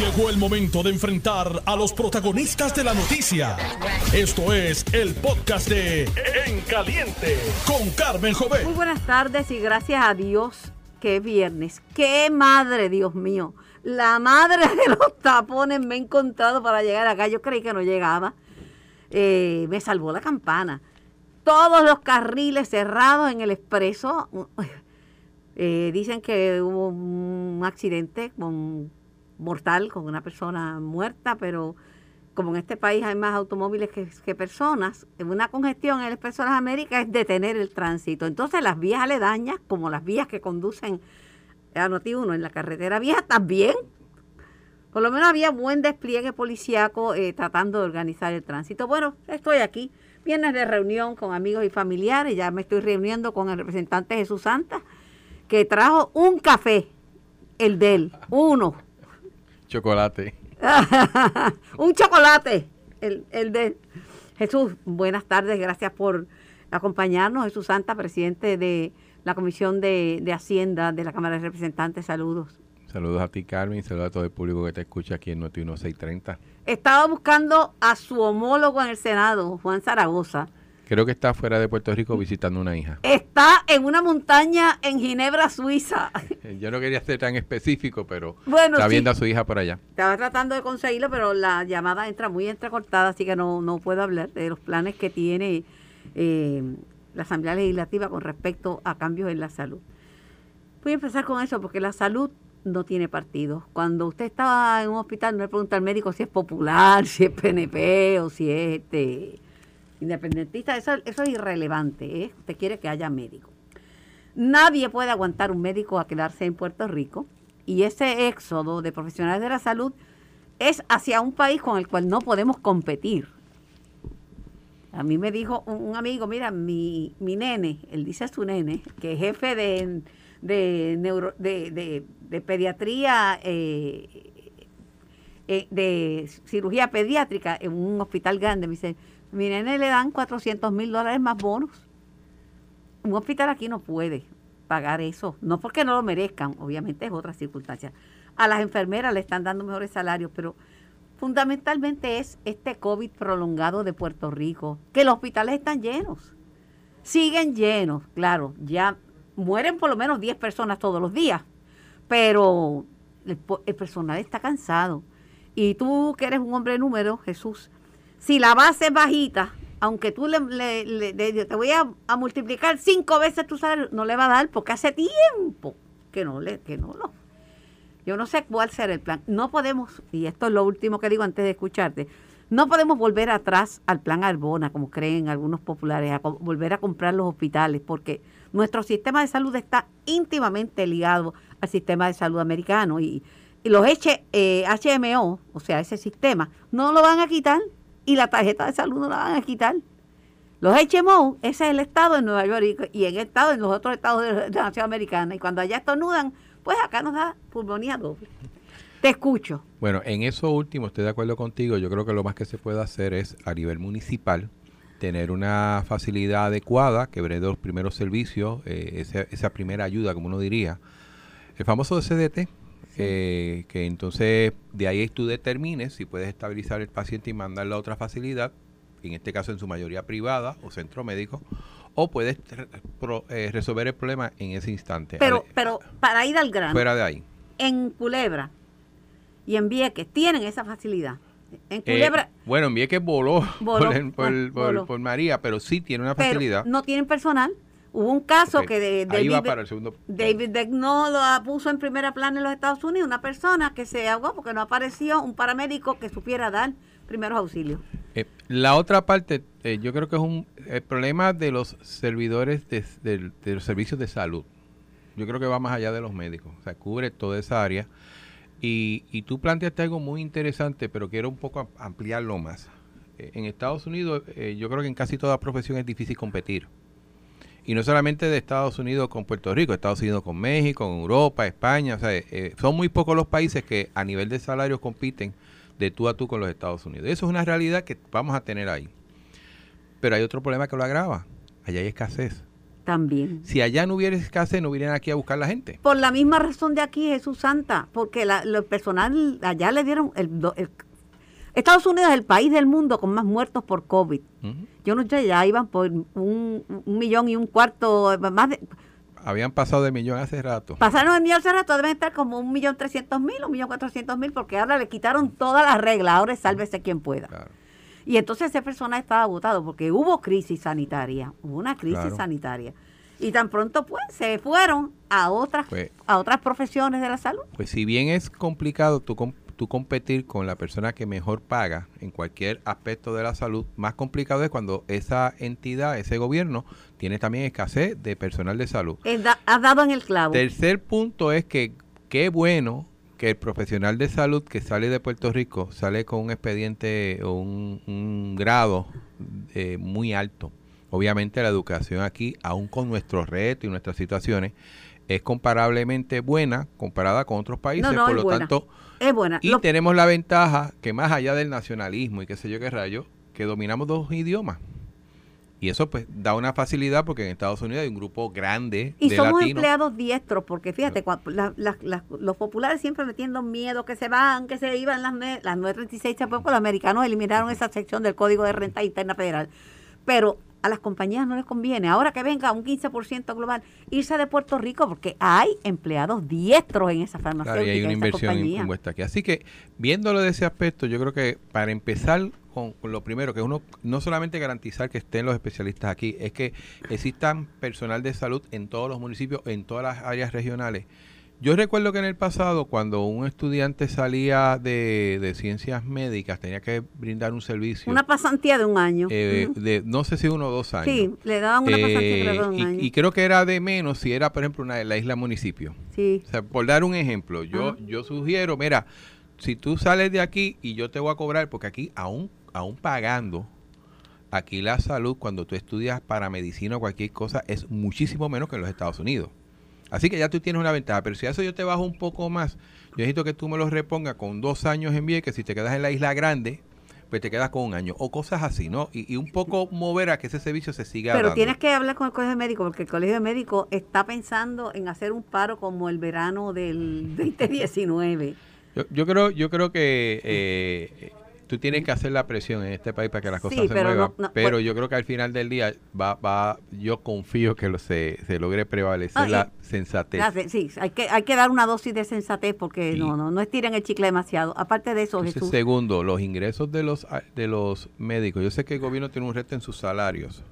Llegó el momento de enfrentar a los protagonistas de la noticia. Esto es el podcast de En Caliente con Carmen Jovet. Muy buenas tardes y gracias a Dios que es viernes. ¡Qué madre, Dios mío! La madre de los tapones me he encontrado para llegar acá. Yo creí que no llegaba. Eh, me salvó la campana. Todos los carriles cerrados en el expreso. Eh, dicen que hubo un accidente con, mortal con una persona muerta, pero como en este país hay más automóviles que, personas, una congestión en el Expreso de las Américas es detener el tránsito. Entonces las vías aledañas, como las vías que conducen a Noti 1 en la carretera vieja, también. Por lo menos había buen despliegue policiaco eh, tratando de organizar el tránsito. Bueno, estoy aquí, viernes de reunión con amigos y familiares, ya me estoy reuniendo con el representante Jesús Santa que trajo un café, el de él, uno. Chocolate. un chocolate, el, el de Jesús, buenas tardes, gracias por acompañarnos. Jesús Santa, presidente de la Comisión de, de Hacienda de la Cámara de Representantes, saludos. Saludos a ti, Carmen, saludos a todo el público que te escucha aquí en Noti 1630. Estaba buscando a su homólogo en el Senado, Juan Zaragoza, Creo que está fuera de Puerto Rico visitando una hija. Está en una montaña en Ginebra, Suiza. Yo no quería ser tan específico, pero está viendo a su hija por allá. Estaba tratando de conseguirlo, pero la llamada entra muy entrecortada, así que no, no puedo hablar de los planes que tiene eh, la Asamblea Legislativa con respecto a cambios en la salud. Voy a empezar con eso, porque la salud no tiene partido. Cuando usted estaba en un hospital, no le pregunta al médico si es popular, si es PNP o si es este independentista, eso, es irrelevante. ¿eh? Usted quiere que haya médico. Nadie puede aguantar un médico a quedarse en Puerto Rico y ese éxodo de profesionales de la salud es hacia un país con el cual no podemos competir. A mí me dijo un, amigo, mira, mi, mi, nene, él dice a su nene, que es jefe de, de, neuro, de, de, pediatría, eh, eh, de cirugía pediátrica en un hospital grande, me dice, mi nene le dan 400 mil dólares más bonos. Un hospital aquí no puede pagar eso, no porque no lo merezcan, obviamente es otra circunstancia. A las enfermeras le están dando mejores salarios, pero fundamentalmente es este COVID prolongado de Puerto Rico, que los hospitales están llenos, siguen llenos, claro, ya mueren por lo menos 10 personas todos los días, pero el, el personal está cansado. Y tú que eres un hombre de número, Jesús, si la base es bajita, aunque tú le, te voy a, multiplicar cinco veces tu salario, no le va a dar porque hace tiempo que no le, que no lo. Yo no sé cuál será el plan. No podemos, y esto es lo último que digo antes de escucharte, no podemos volver atrás al plan Arbona, como creen algunos populares, a volver a comprar los hospitales, porque nuestro sistema de salud está íntimamente ligado al sistema de salud americano y, los H, eh, HMO, o sea, ese sistema, no lo van a quitar y la tarjeta de salud no la van a quitar. Los HMO, ese es el estado de Nueva York y en el estado, en los otros estados de la nación americana. Y cuando allá estornudan, pues acá nos da pulmonía doble. Te escucho. Bueno, en eso último estoy de acuerdo contigo. Yo creo que lo más que se puede hacer es a nivel municipal tener una facilidad adecuada que brinde los primeros servicios, eh, esa, esa, primera ayuda, como uno diría. El famoso CDT, que entonces de ahí tú determines si puedes estabilizar el paciente y mandarlo a otra facilidad, en este caso en su mayoría privada o centro médico, o puedes eh, resolver el problema en ese instante. Pero, pero para ir al grano. Fuera de ahí. En Culebra y en Vieques tienen esa facilidad. En eh, Culebra. bueno, en Vieques voló, por, por, María, pero sí tiene una facilidad. no tienen personal. Hubo un caso que de, David, Deck no lo puso en primera plana en los Estados Unidos, una persona que se ahogó porque no apareció un paramédico que supiera dar primeros auxilios. Eh, la otra parte, eh, yo creo que es un el problema de los servidores de, los servicios de salud. Yo creo que va más allá de los médicos, o sea, cubre toda esa área. Y, y tú planteaste algo muy interesante, pero quiero un poco ampliarlo más. Eh, en Estados Unidos, yo creo que en casi toda profesión es difícil competir y no solamente de Estados Unidos con Puerto Rico, Estados Unidos con México, con Europa, España, o sea, eh, son muy pocos los países que a nivel de salarios compiten de tú a tú con los Estados Unidos. Eso es una realidad que vamos a tener ahí. Pero hay otro problema que lo agrava, allá hay escasez. También. Si allá no hubiera escasez, no vienen aquí a buscar la gente. Por la misma razón de aquí, Jesús Santa, porque la, lo personal allá le dieron el, el- Estados Unidos es el país del mundo con más muertos por COVID. Yo no sé, ya iban por un, un millón y un cuarto, más de, Habían pasado de millón hace rato. pasaron el millón hace rato, deben estar como un millón trescientos mil, un millón cuatrocientos mil, porque ahora le quitaron todas las reglas, ahora es sálvese quien pueda. Claro. Y entonces ese personal estaba agotado porque hubo crisis sanitaria, hubo una crisis Claro. sanitaria. Y tan pronto pues se fueron a otras Pues- a otras profesiones de la salud. Pues si bien es complicado tú, tú competir con la persona que mejor paga en cualquier aspecto de la salud, más complicado es cuando esa entidad, ese gobierno, tiene también escasez de personal de salud. Da- has dado en el clavo. Tercer punto es que qué bueno que el profesional de salud que sale de Puerto Rico sale con un expediente o un, un grado eh, muy alto. Obviamente la educación aquí, aún con nuestros retos y nuestras situaciones, es comparablemente buena comparada con otros países. No, no, por lo buena. tanto, es buena. y Lo- tenemos la ventaja que más allá del nacionalismo y qué sé yo qué rayo, que dominamos dos idiomas. Y eso pues da una facilidad porque en Estados Unidos hay un grupo grande y de somos latinos. empleados diestros, porque fíjate, cua- la- la- la- los populares siempre metiendo miedo, que se van, que se iban las, las 936, se fue, porque los americanos eliminaron esa sección del Código de Renta Interna Federal. Pero a las compañías no les conviene, ahora que venga un 15% global, irse de Puerto Rico, porque hay empleados diestros en esa Claro, farmacéutica, y hay una inversión impuesta aquí. Así que, viéndolo de ese aspecto, yo creo que para empezar con lo primero, que uno no solamente garantizar que estén los especialistas aquí, es que existan personal de salud en todos los municipios, en todas las áreas regionales. Yo recuerdo que en el pasado, cuando un estudiante salía de, de ciencias médicas, tenía que brindar un servicio. Una pasantía de un año. eh, de no sé si uno o dos años. Sí, le daban una pasantía Eh, de un y, año. y creo que era de menos si era, por ejemplo, una, la isla municipio. sí. O sea, por dar un ejemplo, yo, yo sugiero, mira, si tú sales de aquí y yo te voy a cobrar, porque aquí aún, aún pagando, aquí la salud cuando tú estudias para medicina o cualquier cosa es muchísimo menos que en los Estados Unidos. Así que ya tú tienes una ventaja, pero si a eso yo te bajo un poco más, yo necesito que tú me lo repongas con dos años en que si te quedas en la isla grande, pues te quedas con un año, o cosas así, ¿no? Y, y un poco mover a que ese servicio se siga Pero dando. tienes que hablar con el colegio médico, porque el colegio médico está pensando en hacer un paro como el verano del 2019. Yo, yo creo, yo creo que eh, tú tienes que hacer la presión en este país para que las cosas Sí, se pero muevan. no- no, pero pues- yo creo que al final del día va, va, yo confío que lo, se, se logre prevalecer Ah, y- la sensatez. Ya sé, Sí, hay que, hay que dar una dosis de sensatez porque Sí. no, no, no estiren el chicle demasiado. Aparte de eso, Entonces, Jesús, segundo, los ingresos de los de los médicos. Yo sé que el gobierno tiene un reto en sus salarios,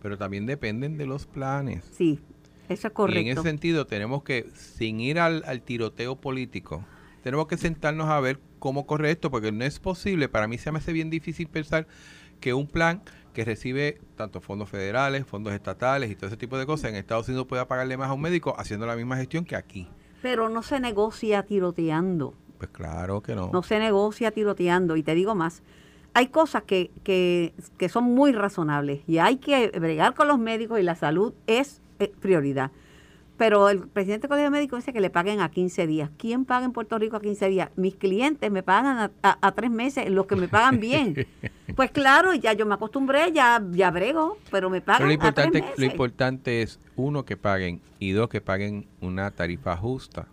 pero también dependen de los planes. sí, eso es Y correcto. en ese sentido tenemos que, sin ir al, al tiroteo político, tenemos que sentarnos a ver cómo corre esto, porque no es posible, para mí se me hace bien difícil pensar que un plan que recibe tanto fondos federales, fondos estatales y todo ese tipo de cosas en Estados Unidos pueda pagarle más a un médico haciendo la misma gestión que aquí. Pero no se negocia tiroteando. Pues claro que no. No se negocia tiroteando. Y te digo más, hay cosas que, que, que son muy razonables y hay que bregar con los médicos y la salud es eh, prioridad. Pero el presidente del Colegio Médico dice que le paguen a 15 días. ¿Quién paga en Puerto Rico a 15 días? Mis clientes me pagan a, a- a tres meses, los que me pagan bien. Pues claro, ya yo me acostumbré, ya, ya brego, pero me Pero pagan a tres meses. lo importante es, uno, que paguen y dos, que paguen una tarifa justa.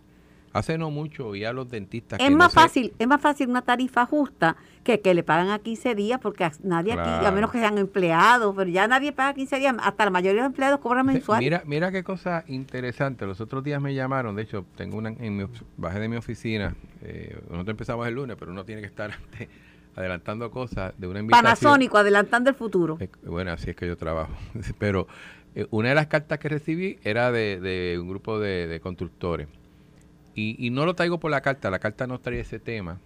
Hace no mucho oí a los dentistas Es que no más se- fácil, es más fácil una tarifa justa que que le pagan a 15 días, porque a- nadie aquí, a menos que sean empleados, pero ya nadie paga 15 días, hasta la mayoría de los empleados cobran mensual. Mira, mira qué cosa interesante. Los otros días me llamaron, de hecho, tengo una en mi, bajé de mi oficina. Eh, nosotros empezamos el lunes, pero uno tiene que estar antes adelantando cosas de una invitación. Panasónico, adelantando el futuro. Eh, Bueno, así es que yo trabajo. Pero eh, una de las cartas que recibí era de, de un grupo de, de constructores. Y, y no lo traigo por la carta, la carta no trae ese tema.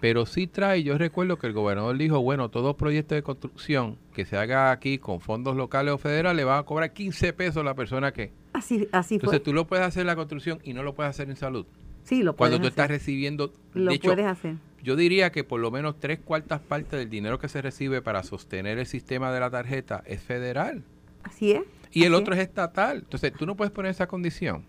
Pero sí trae, yo recuerdo que el gobernador dijo, bueno, todo proyecto de construcción que se haga aquí con fondos locales o federales va a cobrar 15 pesos la persona que... Así, así fue. Entonces tú lo puedes hacer en la construcción y no lo puedes hacer en salud. sí, lo Cuando puedes tú estás recibiendo... Lo de hecho, puedes hacer. yo diría que por lo menos tres cuartas partes del dinero que se recibe para sostener el sistema de la tarjeta es federal. Así es. Y el otro es. es estatal. Entonces, tú no puedes poner esa condición.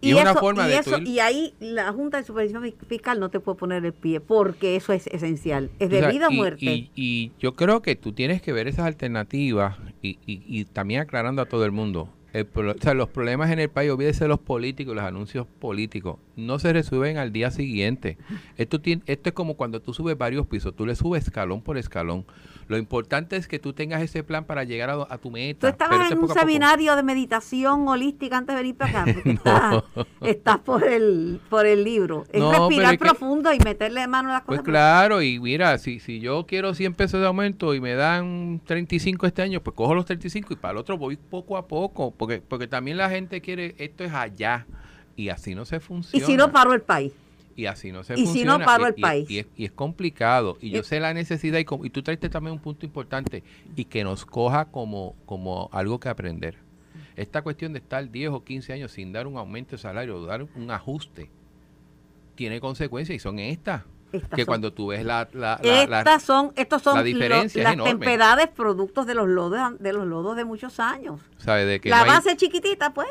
Y, Y, es una eso- forma y de eso- y ahí la Junta de Supervisión Fi- Fiscal no te puede poner el pie, porque eso es esencial. Es o de sea, vida o muerte. Y, y yo creo que tú tienes que ver esas alternativas y, y- y también aclarando a todo el mundo. El o sea, los problemas en el país, olvídese los políticos, los anuncios políticos, no se resuelven al día siguiente. Esto, tiene, esto es como cuando tú subes varios pisos, tú le subes escalón por escalón. Lo importante es que tú tengas ese plan para llegar a, tu meta. Tú estabas en un seminario de meditación holística antes de venir para acá. estás, por el por el libro. Es respirar profundo y meterle mano a las pues cosas. Pues claro, y mira, si, si yo quiero 100 pesos de aumento y me dan 35 este año, pues cojo los 35 y para el otro voy poco a poco. Porque, porque también la gente quiere, esto es allá. Y así no se funciona. Y si no paro el país. Y así no se y funciona. si no paro el país. Y, es, complicado. Y yo sé la necesidad. Y, y tú traiste también un punto importante. Y que nos coja como, como algo que aprender. Esta cuestión de estar 10 o 15 años sin dar un aumento de salario, o dar un ajuste, tiene consecuencias y son estas. que cuando tú ves la, la, estas son estos son las tempestades productos de los lodos de los lodos de muchos años ¿Sabe de que la base chiquitita pues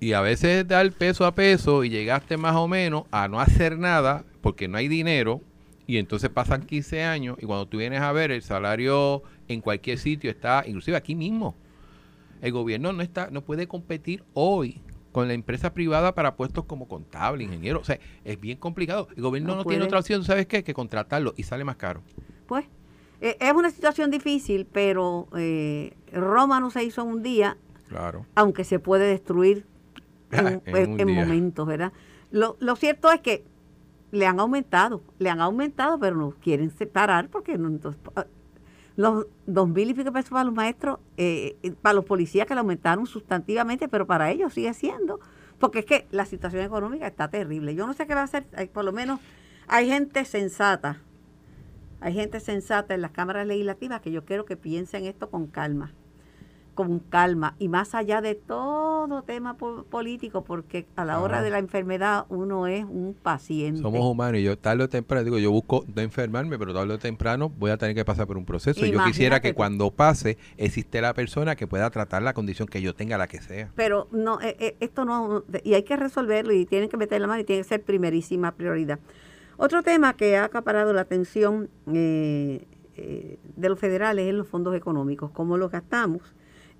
y a veces dar peso a peso y llegaste más o menos a no hacer nada porque no hay dinero y entonces pasan 15 años y cuando tú vienes a ver el salario en cualquier sitio está, inclusive aquí mismo, el gobierno no está, no puede competir hoy con la empresa privada para puestos como contable, ingeniero. O sea, es bien complicado. El gobierno no, tiene otra opción, ¿sabes qué? Que contratarlo y sale más caro. Pues eh, es una situación difícil, pero eh, Roma no se hizo un día. Claro. Aunque se puede destruir en, momentos, ¿verdad? Lo, lo cierto es que le han aumentado, le han aumentado, pero no quieren separar porque no, entonces, ah, los dos mil y pico pesos para los maestros, eh, para los policías que le aumentaron sustantivamente, pero para ellos sigue siendo, porque es que la situación económica está terrible. Yo no sé qué va a hacer, por lo menos hay gente sensata, hay gente sensata en las cámaras legislativas que yo quiero que piensen esto con calma con calma y más allá de todo tema político, porque a la hora de la enfermedad uno es un paciente. Somos humanos y yo tarde o temprano, digo, yo busco no enfermarme, pero tarde o temprano voy a tener que pasar por un proceso. yo quisiera que cuando pase existe la persona que pueda tratar la condición que yo tenga, la que sea. Pero no, eh, eh, esto no, y hay que resolverlo y tienen que meter la mano y tiene que ser primerísima prioridad. Otro tema que ha acaparado la atención eh, de los federales es los fondos económicos, cómo los gastamos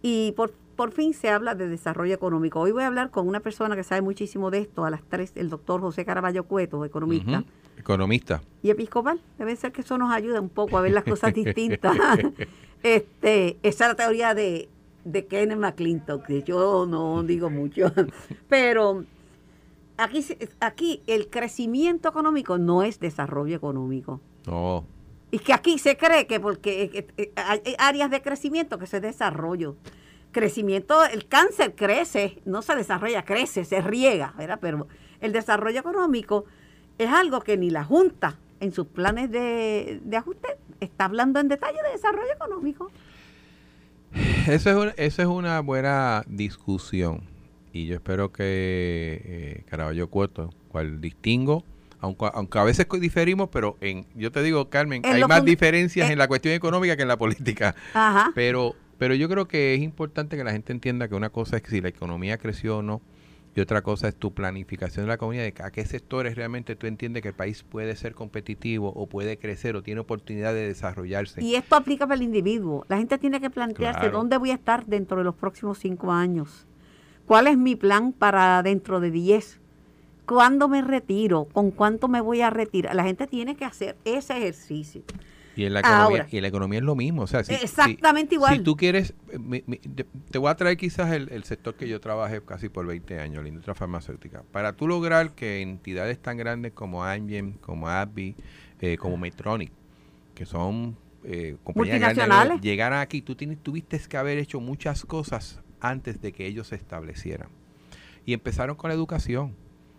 y por, por fin se habla de desarrollo económico. Hoy voy a hablar con una persona que sabe muchísimo de esto, a las tres, el doctor José Caraballo Cueto, economista. Economista. Y episcopal. Debe ser que eso nos ayuda un poco a ver las cosas distintas. este, esa es la teoría de, de Kenneth McClintock, que yo no digo mucho. Pero aquí, aquí el crecimiento económico no es desarrollo económico. No. Y que aquí se cree que porque hay áreas de crecimiento que es desarrollo. Crecimiento, el cáncer crece, no se desarrolla, crece, se riega, ¿verdad? Pero el desarrollo económico es algo que ni la Junta en sus planes de, ajuste está hablando en detalle de desarrollo económico. Eso es, una, eso es una buena discusión y yo espero que eh, Caraballo Cueto, cual distingo, aunque, a veces diferimos, pero en, yo te digo, Carmen, hay más diferencias en la cuestión económica que en la política. Pero, pero yo creo que es importante que la gente entienda que una cosa es si la economía creció o no, y otra cosa es tu planificación de la economía, de a qué sectores realmente tú entiendes que el país puede ser competitivo o puede crecer o tiene oportunidad de desarrollarse. Y esto aplica para el individuo. La gente tiene que plantearse dónde voy a estar dentro de los próximos cinco años. ¿Cuál es mi plan para dentro de diez? ¿Cuándo me retiro? ¿Con cuánto me voy a retirar? La gente tiene que hacer ese ejercicio. Y en la economía, y la economía es lo mismo. O sea, exactamente igual. Si tú quieres, te voy a traer quizás el, sector que yo trabajé casi por 20 años, la industria farmacéutica. Para tú lograr que entidades tan grandes como Amgen, como AbbVie, eh, como Medtronic, que son eh, compañías grandes, llegaran aquí, tú tienes, tuviste que haber hecho muchas cosas antes de que ellos se establecieran. Y empezaron con la educación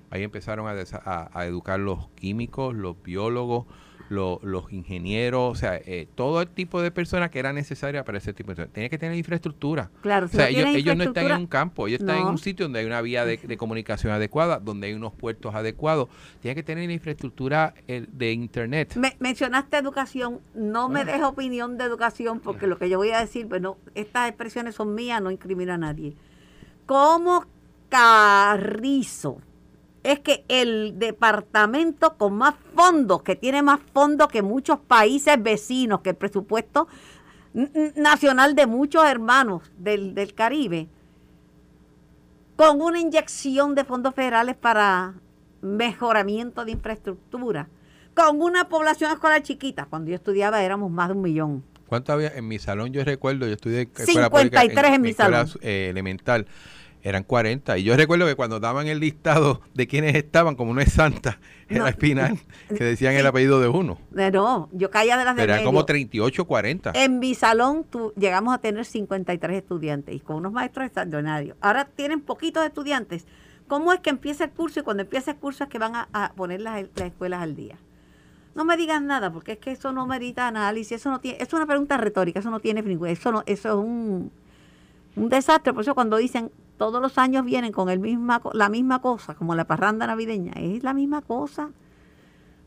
Ahí empezaron a, educar los químicos, los biólogos, los ingenieros, o sea, eh, todo el tipo de personas que era necesaria para ese tipo de cosas. Tenía que tener infraestructura. Claro, o sea, ellos, no están en un campo, ellos están en un sitio donde hay una vía de, comunicación adecuada, donde hay unos puertos adecuados. Tiene que tener infraestructura de Internet. mencionaste educación, no me dejo opinión de educación porque lo que yo voy a decir, bueno, estas expresiones son mías, no incrimina a nadie. ¿Cómo Carrizo es que el departamento con más fondos, que tiene más fondos que muchos países vecinos, que el presupuesto nacional de muchos hermanos del, Caribe, con una inyección de fondos federales para mejoramiento de infraestructura, con una población escolar chiquita. Cuando yo estudiaba éramos más de un millón. ¿Cuánto había en mi salón? Yo recuerdo, yo estudié en escuela 53 en, mi escuela, eh, elemental eran 40. Y yo recuerdo que cuando daban el listado de quienes estaban, como no es santa, era no. Espinal, que decían el apellido de uno. No, yo caía de las de Eran como 38, 40. En mi salón tu, llegamos a tener 53 estudiantes y con unos maestros extraordinarios. Ahora tienen poquitos estudiantes. ¿Cómo es que empieza el curso y cuando empieza el curso es que van a, a poner las, las escuelas al día? No me digan nada, porque es que eso no merita análisis, eso no tiene, es una pregunta retórica, eso no tiene eso no, eso es un, un desastre. Por eso cuando dicen todos los años vienen con el misma, la misma cosa, como la parranda navideña, es la misma cosa.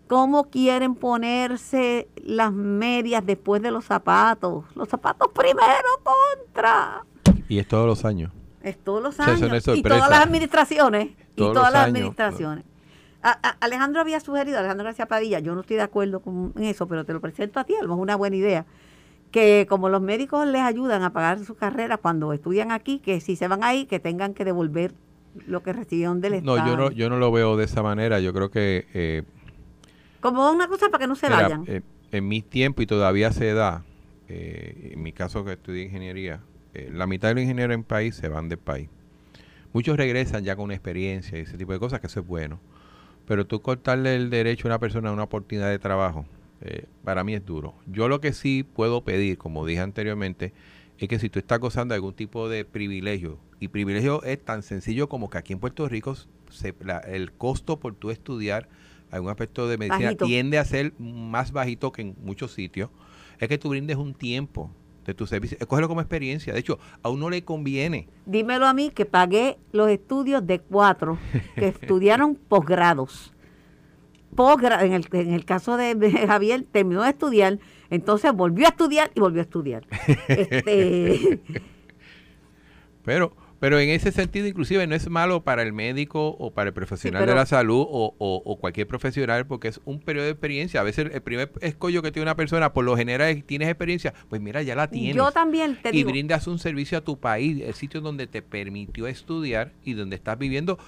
¿Cómo quieren ponerse las medias después de los zapatos? Los zapatos primero contra. Y es todos los años. Es todos los años. O sea, y todas las administraciones. Todos y todas las años. administraciones. A, a, Alejandro había sugerido, Alejandro García Padilla, yo no estoy de acuerdo con eso, pero te lo presento a ti, a lo mejor una buena idea que como los médicos les ayudan a pagar su carrera cuando estudian aquí, que si se van ahí, que tengan que devolver lo que recibieron del Estado. No, yo no, yo no lo veo de esa manera. Yo creo que... Eh, como una cosa para que no se vayan. Eh, en mi tiempo, y todavía se da, eh, en mi caso que estudié ingeniería, eh, la mitad de los ingenieros en país se van del país. Muchos regresan ya con una experiencia y ese tipo de cosas, que eso es bueno. Pero tú cortarle el derecho a una persona a una oportunidad de trabajo, eh, para mí es duro. Yo lo que sí puedo pedir, como dije anteriormente, es que si tú estás gozando de algún tipo de privilegio, y privilegio es tan sencillo como que aquí en Puerto Rico se, la, el costo por tu estudiar algún aspecto de medicina bajito. tiende a ser más bajito que en muchos sitios, es que tú brindes un tiempo de tu servicio, cógelo como experiencia. De hecho, a uno le conviene. Dímelo a mí que pagué los estudios de cuatro que estudiaron posgrados posgrado, en el, en el caso de, Javier, terminó de estudiar, entonces volvió a estudiar y volvió a estudiar. este... Pero, pero en ese sentido, inclusive, no es malo para el médico o para el profesional sí, pero, de la salud o, o, o, cualquier profesional, porque es un periodo de experiencia. A veces el primer escollo que tiene una persona, por lo general, es, tienes experiencia, pues mira, ya la tienes. Yo también te Y digo. brindas un servicio a tu país, el sitio donde te permitió estudiar y donde estás viviendo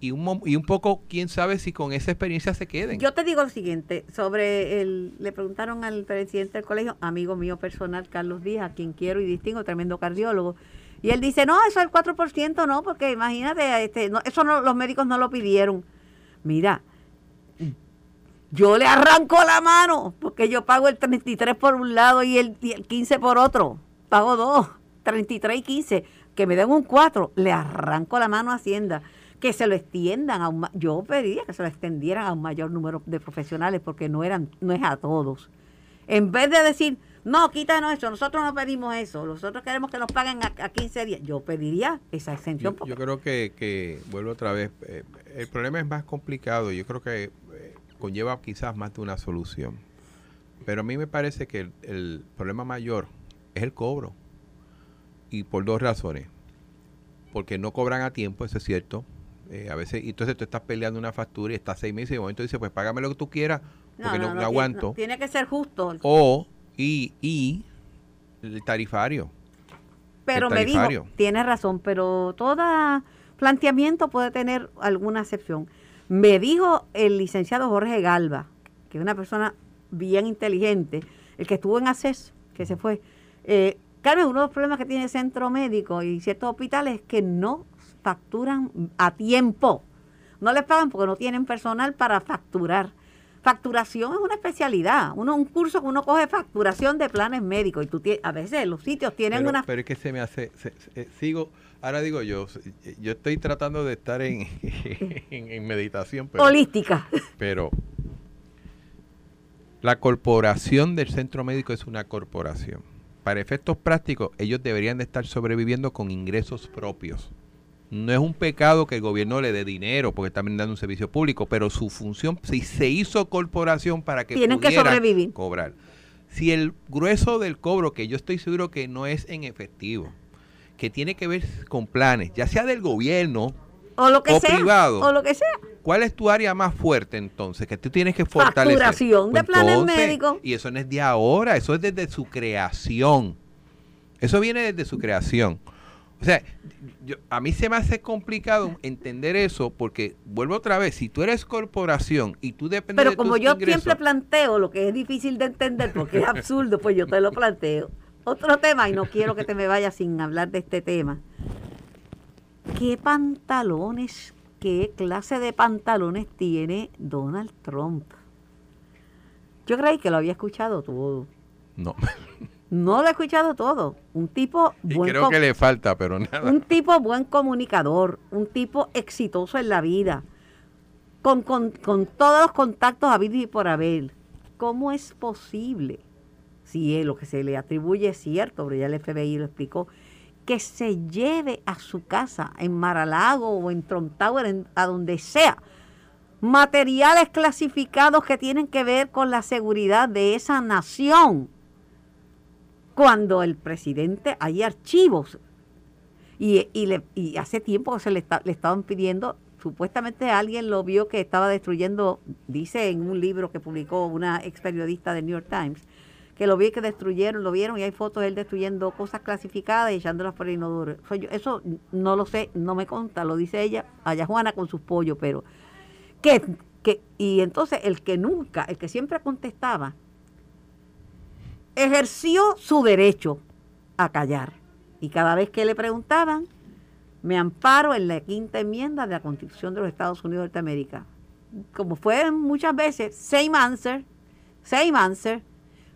y un, y un poco, quién sabe si con esa experiencia se queden. Yo te digo lo siguiente, sobre el, le preguntaron al presidente del colegio, amigo mío personal, Carlos Díaz, a quien quiero y distingo, tremendo cardiólogo, y él dice, no, eso es el 4%, no, porque imagínate, este, eso no, los médicos no lo pidieron. Mira, yo le arranco la mano, porque yo pago el 33 por un lado y el, y el 15 por otro, pago dos, 33 y 15, que me den un 4, le arranco la mano a Hacienda que se lo extiendan a un yo pediría que se lo extendieran a un mayor número de profesionales porque no eran no es a todos. En vez de decir no quítanos eso nosotros no pedimos eso nosotros queremos que nos paguen a, a 15 días yo pediría esa exención yo, yo creo que, que vuelvo otra vez eh, el problema es más complicado yo creo que eh, conlleva quizás más de una solución. Pero a mí me parece que el, el problema mayor es el cobro. Y por dos razones. Porque no cobran a tiempo eso es cierto eh, a veces, y entonces tú estás peleando una factura y estás seis meses y de momento dices, pues págame lo que tú quieras, porque no, no, no, no aguanto. Tiene, que ser justo. O, y, y el tarifario. Pero el tarifario. me dijo, tienes razón, pero todo planteamiento puede tener alguna excepción. Me dijo el licenciado Jorge Galva, que es una persona bien inteligente, el que estuvo en ACES, que se fue. Eh, Carmen, uno de los problemas que tiene el centro médico y ciertos hospitales es que no facturan a tiempo. No les pagan porque no tienen personal para facturar. Facturación es una especialidad. Uno, un curso que uno coge facturación de planes médicos y tú tienes, a veces los sitios tienen pero, una. Pero es que se me hace. Se, se, sigo. Ahora digo yo, yo estoy tratando de estar en, en, en meditación. Pero, Holística. Pero la corporación del centro médico es una corporación. Para efectos prácticos, ellos deberían de estar sobreviviendo con ingresos propios. No es un pecado que el gobierno le dé dinero porque está brindando un servicio público, pero su función, si se hizo corporación para que Tienen que sobrevivir. cobrar. Si el grueso del cobro, que yo estoy seguro que no es en efectivo, que tiene que ver con planes, ya sea del gobierno o, lo que o sea, privado, o lo que sea. ¿Cuál es tu área más fuerte entonces? Que tú tienes que fortalecer. Facturación Pues de planes entonces, médicos. Y eso no es de ahora, eso es desde su creación. Eso viene desde su creación. O sea, yo, a mí se me hace complicado entender eso porque, vuelvo otra vez, si tú eres corporación y tú dependes Pero de como tus yo ingresos- siempre planteo lo que es difícil de entender porque es absurdo, pues yo te lo planteo. Otro tema, y no quiero que te me vayas sin hablar de este tema. ¿Qué pantalones, qué clase de pantalones tiene Donald Trump? Yo creí que lo había escuchado todo. No. No lo he escuchado todo. Un tipo Y buen creo que le falta, pero nada. un tipo buen comunicador, un tipo exitoso en la vida, con, con- con todos los contactos habidos y por haber. ¿Cómo es posible, si es lo que se le atribuye es cierto, pero ya el FBI lo explicó, que se lleve a su casa en Maralago o en Trump Tower, en- a donde sea, materiales clasificados que tienen que ver con la seguridad de esa nación? Cuando el presidente, hay archivos y, hace tiempo se le, estaban pidiendo, supuestamente alguien lo vio que estaba destruyendo, dice en un libro que publicó una ex periodista del New York Times, que lo vi que destruyeron, lo vieron y hay fotos de él destruyendo cosas clasificadas y echándolas por el inodoro. Eso, no lo sé, no me conta, lo dice ella, allá Juana con sus pollos, pero que, que, y entonces el que nunca, el que siempre contestaba, ejerció su derecho a callar. Y cada vez que le preguntaban, me amparo en la quinta enmienda de la Constitución de los Estados Unidos de Norteamérica. Como fue muchas veces, same answer, same answer,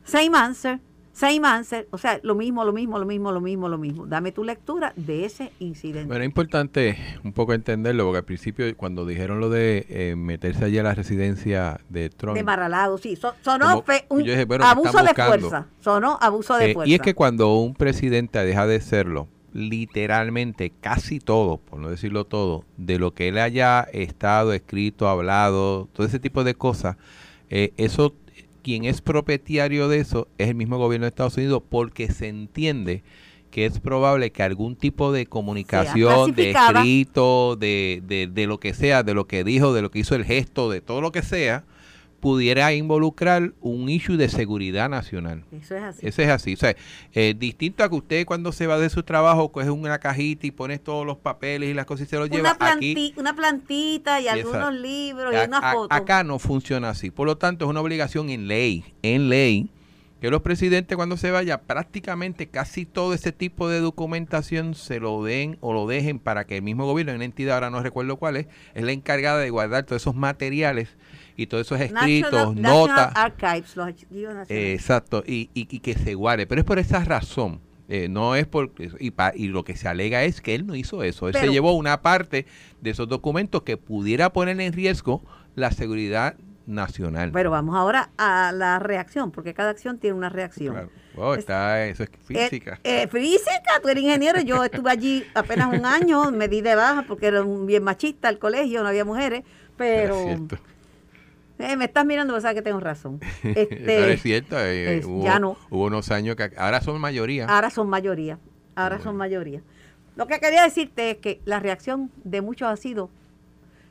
same answer, same answer. O sea, lo mismo, lo mismo, lo mismo, lo mismo, lo mismo. Dame tu lectura de ese incidente. Bueno, es importante un poco entenderlo, porque al principio cuando dijeron lo de eh, meterse allí a la residencia de Trump, de Maralago, sí. So- sonó Como- un yo dije, bueno, ¿qué abuso de fuerza. Sonó abuso de eh, fuerza. y es que cuando un presidente deja de serlo, literalmente casi todo, por no decirlo todo, de lo que él haya estado, escrito, hablado, todo ese tipo de cosas, eh, eso, quien es propietario de eso es el mismo gobierno de Estados Unidos porque se entiende que es probable que algún tipo de comunicación, de escrito, de, de, de lo que sea, de lo que dijo, de lo que hizo el gesto, de todo lo que sea, pudiera involucrar un issue de seguridad nacional. Eso es así. Ese es así. O sea, eh, distinto a que usted cuando se va de su trabajo coge una cajita y pone todos los papeles y las cosas y se los lleva una, aquí. planti- una plantita y algunos libros y A- una a- foto. acá no funciona así. Por lo tanto, es una obligación en ley, en ley, que los presidentes cuando se vaya, prácticamente casi todo ese tipo de documentación se lo den o lo dejen para que el mismo gobierno, una entidad, ahora no recuerdo cuál es, es la encargada de guardar todos esos materiales y esos escritos, National, National notas. Archives, los archivos nacionales. Eh, exacto, y, y, y que se guarde. Pero es por esa razón. eh, no es por y, pa- y lo que se alega es que él no hizo eso. Él Pero- se llevó una parte de esos documentos que pudiera poner en riesgo la seguridad nacional. Pero vamos ahora a la reacción, porque cada acción tiene una reacción. Claro. Wow, Es- está, eso es física. Eh, eh, física, tú eres ingeniero, yo estuve allí apenas un año, me di de baja porque era un bien machista el colegio, no había mujeres, pero Es. Eh, me estás mirando, pero sabes que tengo razón. No, Este, es cierto. eh, es- hubo, ya no. hubo unos años que ahora son mayoría. ahora son mayoría, ahora son mayoría. Lo que quería decirte es que la reacción de muchos ha sido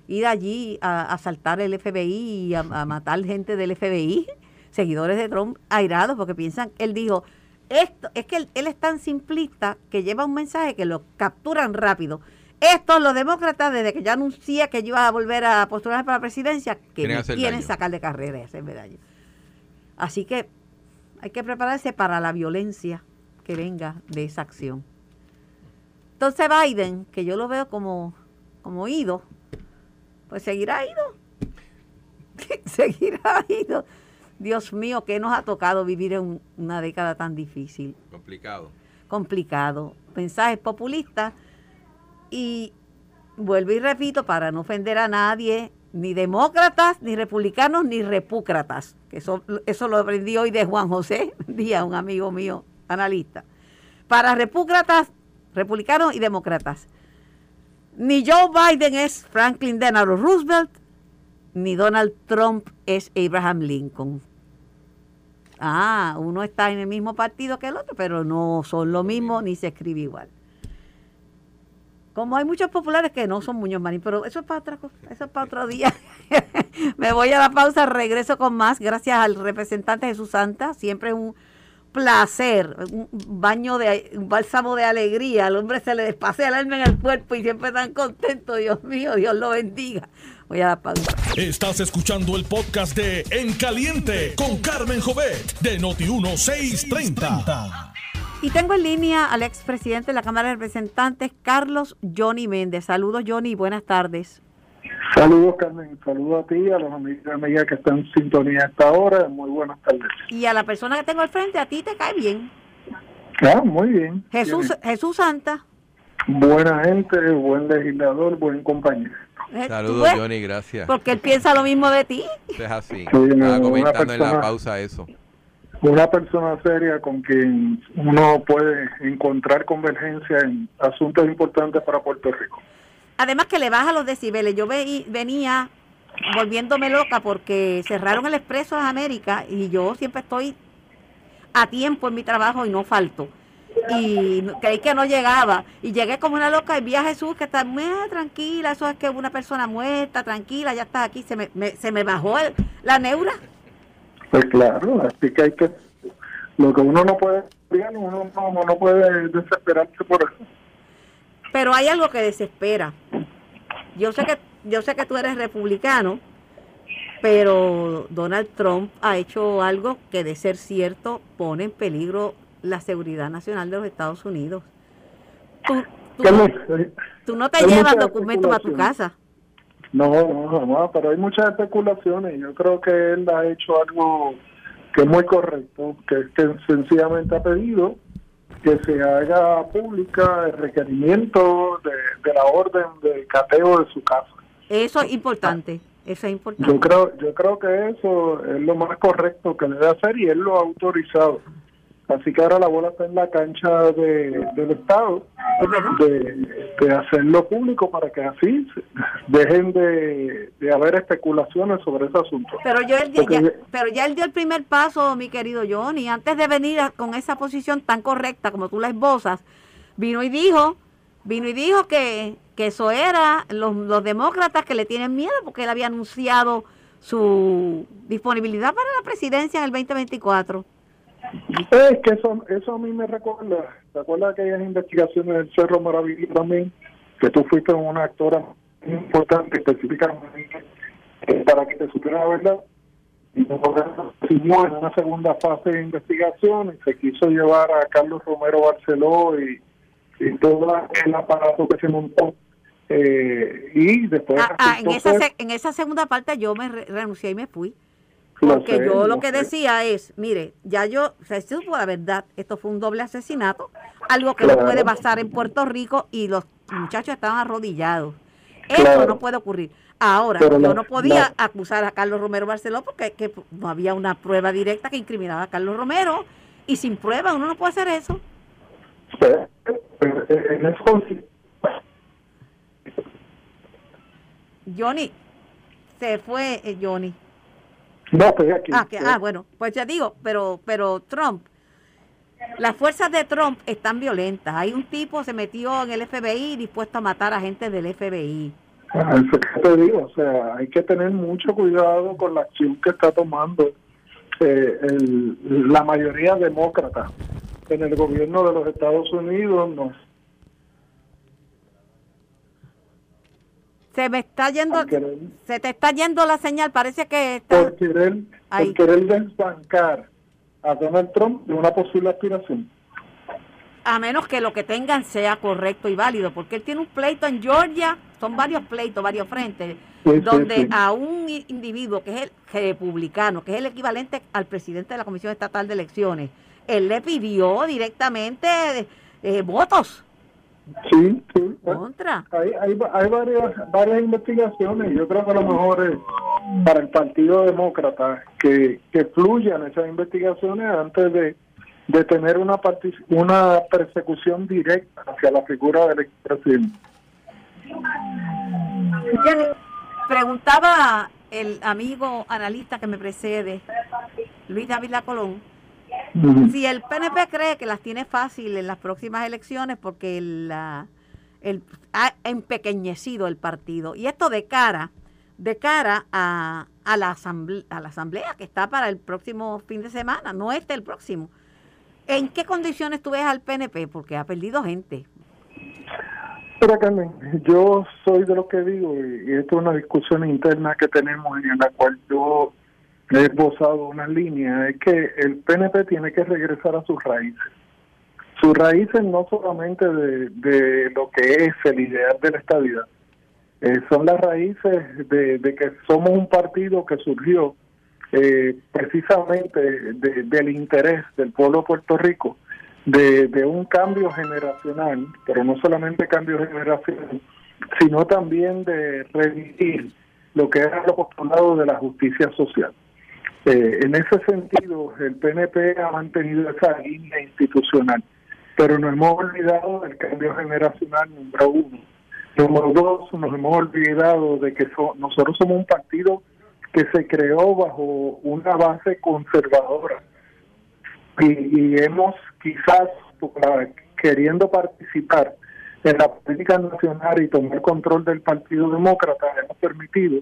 ir allí a a asaltar el FBI y a, a matar gente del FBI, seguidores de Trump airados porque piensan, él dijo, esto es que él, él es tan simplista que lleva un mensaje que lo capturan rápido. Estos, los demócratas, desde que yo anuncié que yo iba a volver a postular para la presidencia, que Quieren quieren sacar de carrera y hacerme daño. Así que hay que prepararse para la violencia que venga de esa acción. Entonces Biden, que yo lo veo como, como ido, pues seguirá ido. seguirá ido. Dios mío, ¿qué nos ha tocado vivir en una década tan difícil? Complicado. complicado, mensajes populistas y vuelvo y repito, para no ofender a nadie, ni demócratas, ni republicanos, ni repúcratas, que eso, eso lo aprendí hoy de Juan José Díaz, un amigo mío, analista. Para repúcratas, republicanos y demócratas. Ni Joe Biden es Franklin Delano Roosevelt, ni Donald Trump es Abraham Lincoln. Ah, uno está en el mismo partido que el otro, pero no son lo mismo ni se escribe igual. Como hay muchos populares que no son Muñoz Marín, pero eso es para otra cosa, eso es para otro día. Me voy a la pausa, regreso con más, gracias al representante Jesús Santa, siempre es un, placer, un baño de un bálsamo de alegría. Al hombre se le despasea el alma en el cuerpo y siempre tan contento. Dios mío, Dios lo bendiga. Voy a dar pausa. Estás escuchando el podcast de En Caliente con Carmen Jovet de Noti1630. Y tengo en línea al expresidente de la Cámara de Representantes, Carlos Johnny Méndez. Saludos, Johnny, buenas tardes. Saludos, Carmen. Saludos a ti, a los amigos y amigas que están en sintonía a esta hora. Muy buenas tardes. Y a la persona que tengo al frente, a ti te cae bien. Ah, muy bien. Jesús, Jesús Santa. Buena gente, buen legislador, buen compañero. Eh, ¿tú Saludos? Johnny, gracias. Porque él piensa lo mismo de ti. Es así. Sí, Estaba comentando en la persona- pausa eso. Una persona seria con quien uno puede encontrar convergencia en asuntos importantes para Puerto Rico. Además que le baja los decibeles. Yo ve- venía volviéndome loca porque cerraron el Expreso de América y yo siempre estoy a tiempo en mi trabajo y no falto. Y creí que no llegaba. Y llegué como una loca y vi a Jesús que está muy tranquila. Eso es que una persona muerta, tranquila, ya está aquí. Se me, me- se me bajó el- la neura. Pues claro, así que hay que... Lo que uno no puede uno no, no puede desesperarse por eso. Pero hay algo que desespera. Yo sé que yo sé que tú eres republicano, pero Donald Trump ha hecho algo que de ser cierto pone en peligro la seguridad nacional de los Estados Unidos. Tú, tú no, tú no te llevas documentos para tu casa. No, no, no, pero hay muchas especulaciones. Yo creo que él ha hecho algo que es muy correcto, que es que sencillamente ha pedido que se haga pública el requerimiento de, de la orden de cateo de su casa. Eso es importante. Eso es importante. Yo creo, yo creo que eso es lo más correcto que debe hacer y él lo ha autorizado. Así que ahora la bola está en la cancha de, del Estado de, de hacerlo público para que así dejen de, de haber especulaciones sobre ese asunto. Pero yo él, Porque- ya, pero ya él dio el primer paso, mi querido Johnny, antes de venir a- con esa posición tan correcta como tú la esbozas, vino y dijo, vino y dijo que, que eso era los, los demócratas que le tienen miedo porque él había anunciado su disponibilidad para la presidencia en el 2024. Es que eso, eso a mí me recuerda, ¿te acuerdas aquellas investigaciones del Cerro Maravilloso también? Que tú fuiste una actora muy importante específicamente eh, para que te supiera la verdad. Y siguió en una segunda fase de investigación y se quiso llevar a Carlos Romero Barceló y, y todo el aparato que se montó. Eh, y después... Ah, ah, en, esa, en esa segunda parte yo me re- renuncié y me fui. Porque sé, yo lo que sé. decía es, mire, ya yo, se supo la verdad, esto fue un doble asesinato, algo que no puede pasar en Puerto Rico y los muchachos estaban arrodillados. Eso no puede ocurrir. Ahora, Pero yo no podía acusar a Carlos Romero Barceló porque que no había una prueba directa que incriminaba a Carlos Romero y sin prueba uno no puede hacer eso. Eh, consiste- Johnny, se fue eh, Johnny. No, estoy aquí. Ah, que, ah, bueno, pues ya digo, pero, pero Trump, las fuerzas de Trump están violentas. Hay un tipo se metió en el FBI dispuesto a matar a gente del FBI. Ah, Eso es que te digo, o sea, hay que tener mucho cuidado con la acción que está tomando eh, el- la mayoría demócrata en el gobierno de los Estados Unidos. No, Se me está yendo, querer. se te está yendo la señal, parece que está... por querer, Ahí. por querer desbancar a Donald Trump de una posible aspiración. A menos que lo que tengan sea correcto y válido, porque él tiene un pleito en Georgia, son varios pleitos, varios frentes, Sí, donde sí. a un individuo que es el republicano, que es el equivalente al presidente de la Comisión Estatal de Elecciones, él le pidió directamente eh, votos Sí, sí. contra. Hay, hay, hay varias, varias investigaciones. Yo creo que lo mejor es para el Partido Demócrata que, que fluyan esas investigaciones antes de, de tener una, una persecución directa hacia la figura del expresidente. Preguntaba el amigo analista que me precede, Luis David Colón. Si el PNP cree que las tiene fácil en las próximas elecciones porque la, el, ha empequeñecido el partido. Y esto de cara, de cara a, a, la asamblea, a la asamblea que está para el próximo fin de semana, no este el próximo. ¿En qué condiciones tú ves al PNP? Porque ha perdido gente. Pero Carmen, yo soy de lo que digo, y esto es una discusión interna que tenemos en la cual yo he esbozado una línea, es que el PNP tiene que regresar a sus raíces. Sus raíces no solamente de, lo que es el ideal de la estabilidad, eh, son las raíces de, que somos un partido que surgió eh, precisamente del interés del pueblo de Puerto Rico de, de un cambio generacional, pero no solamente cambio generacional, sino también de revivir lo que era lo postulado de la justicia social. Eh, en ese sentido, el PNP ha mantenido esa línea institucional, pero nos hemos olvidado del cambio generacional número uno. Número dos, nos hemos olvidado de que nosotros somos un partido que se creó bajo una base conservadora y, hemos quizás queriendo participar en la política nacional y tomar control del Partido Demócrata, hemos permitido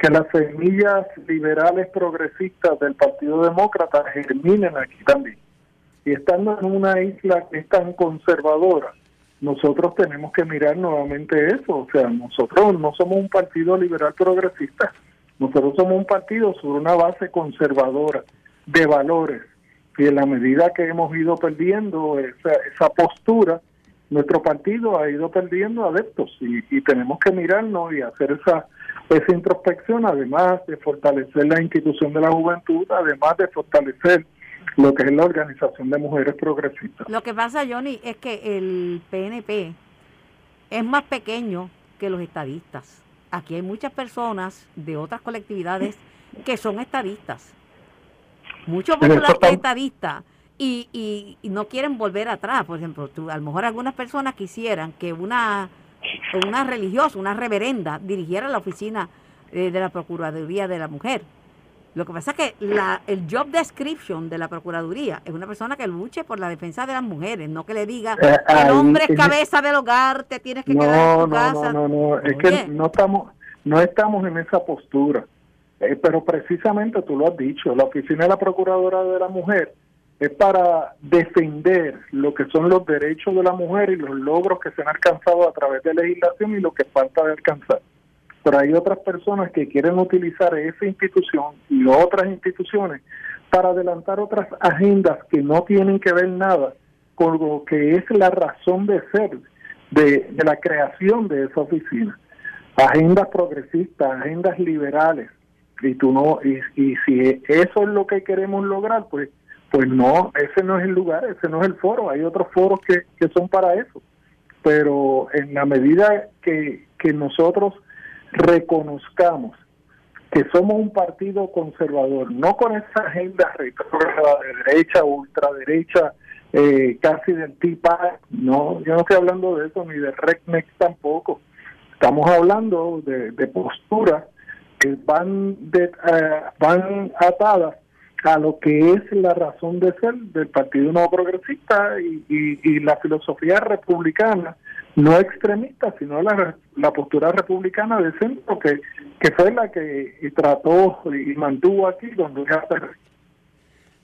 que las semillas liberales progresistas del Partido Demócrata germinen aquí también. Y estando en una isla que es tan conservadora, nosotros tenemos que mirar nuevamente eso. O sea, nosotros no somos un partido liberal progresista, nosotros somos un partido sobre una base conservadora de valores. Y en la medida que hemos ido perdiendo esa, esa postura, nuestro partido ha ido perdiendo adeptos y, y tenemos que mirarnos y hacer esa esa introspección, además de fortalecer la institución de la juventud, además de fortalecer lo que es la organización de mujeres progresistas. Lo que pasa, Johnny, es que el PNP es más pequeño que los estadistas. Aquí hay muchas personas de otras colectividades que son estadistas. Muchos populares estadistas y, y, y, no quieren volver atrás. Por ejemplo, tú, a lo mejor algunas personas quisieran que una una religiosa, una reverenda, dirigiera la oficina eh, de la Procuraduría de la Mujer. Lo que pasa es que la, el job description de la Procuraduría es una persona que luche por la defensa de las mujeres, no que le diga, eh, el hombre es cabeza del hogar, te tienes que quedar en tu casa. No, no, no, es que no estamos, no estamos en esa postura. Eh, pero precisamente tú lo has dicho, la oficina de la Procuradora de la Mujer es para defender lo que son los derechos de la mujer y los logros que se han alcanzado a través de legislación y lo que falta de alcanzar. Pero hay otras personas que quieren utilizar esa institución y otras instituciones para adelantar otras agendas que no tienen que ver nada con lo que es la razón de ser de, la creación de esa oficina. Agendas progresistas, agendas liberales. Y tú no y si eso es lo que queremos lograr, pues pues no, ese no es el lugar, ese no es el foro, hay otros foros que, que son para eso. Pero en la medida que, que nosotros reconozcamos que somos un partido conservador, no con esa agenda retrógrada de derecha, ultraderecha, eh, casi del TIPA, no, yo no estoy hablando de eso, ni de RECMEX tampoco. Estamos hablando de, de posturas que van, de, eh, van atadas a lo que es la razón de ser del Partido Nuevo Progresista y, la filosofía republicana, no extremista, sino la, la postura republicana de centro, que, que fue la que trató y mantuvo aquí donde ya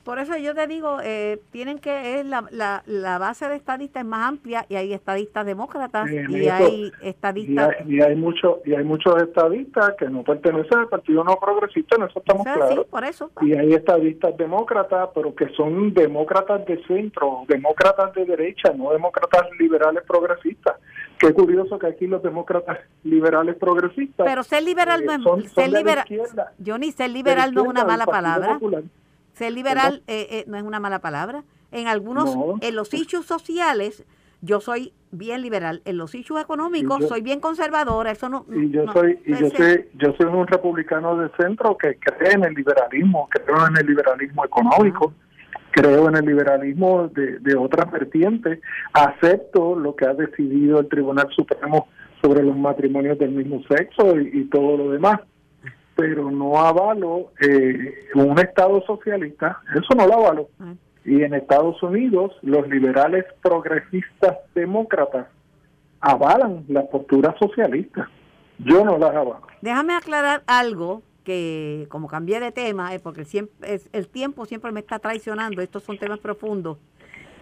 por eso yo te digo, eh, tienen que, es la, la, la, base de estadistas es más amplia y hay estadistas demócratas y hay estadistas... Y hay, muchos y hay muchos estadistas que no pertenecen al Partido No Progresista, en eso estamos claros. por eso. Y hay estadistas demócratas, pero que son demócratas de centro, demócratas de derecha, no demócratas liberales progresistas. Qué curioso que aquí los demócratas liberales progresistas... Pero ser liberal no es... ser liberal, yo ni ser liberal no es una mala palabra. Ser liberal eh, eh, no es una mala palabra. En algunos, en los issues sociales, yo soy bien liberal. En los issues económicos, soy bien conservadora. Eso no. Y yo soy, y yo soy, yo soy un republicano de centro que cree en el liberalismo, creo en el liberalismo económico. Creo en el liberalismo de, de otras vertientes, acepto lo que ha decidido el Tribunal Supremo sobre los matrimonios del mismo sexo y todo lo demás pero no avalo eh, un Estado socialista, eso no lo avalo. Ah. Y en Estados Unidos los liberales progresistas demócratas avalan la postura socialista. Yo no las avalo. Déjame aclarar algo que como cambié de tema, es porque siempre, es, el tiempo siempre me está traicionando, estos son temas profundos.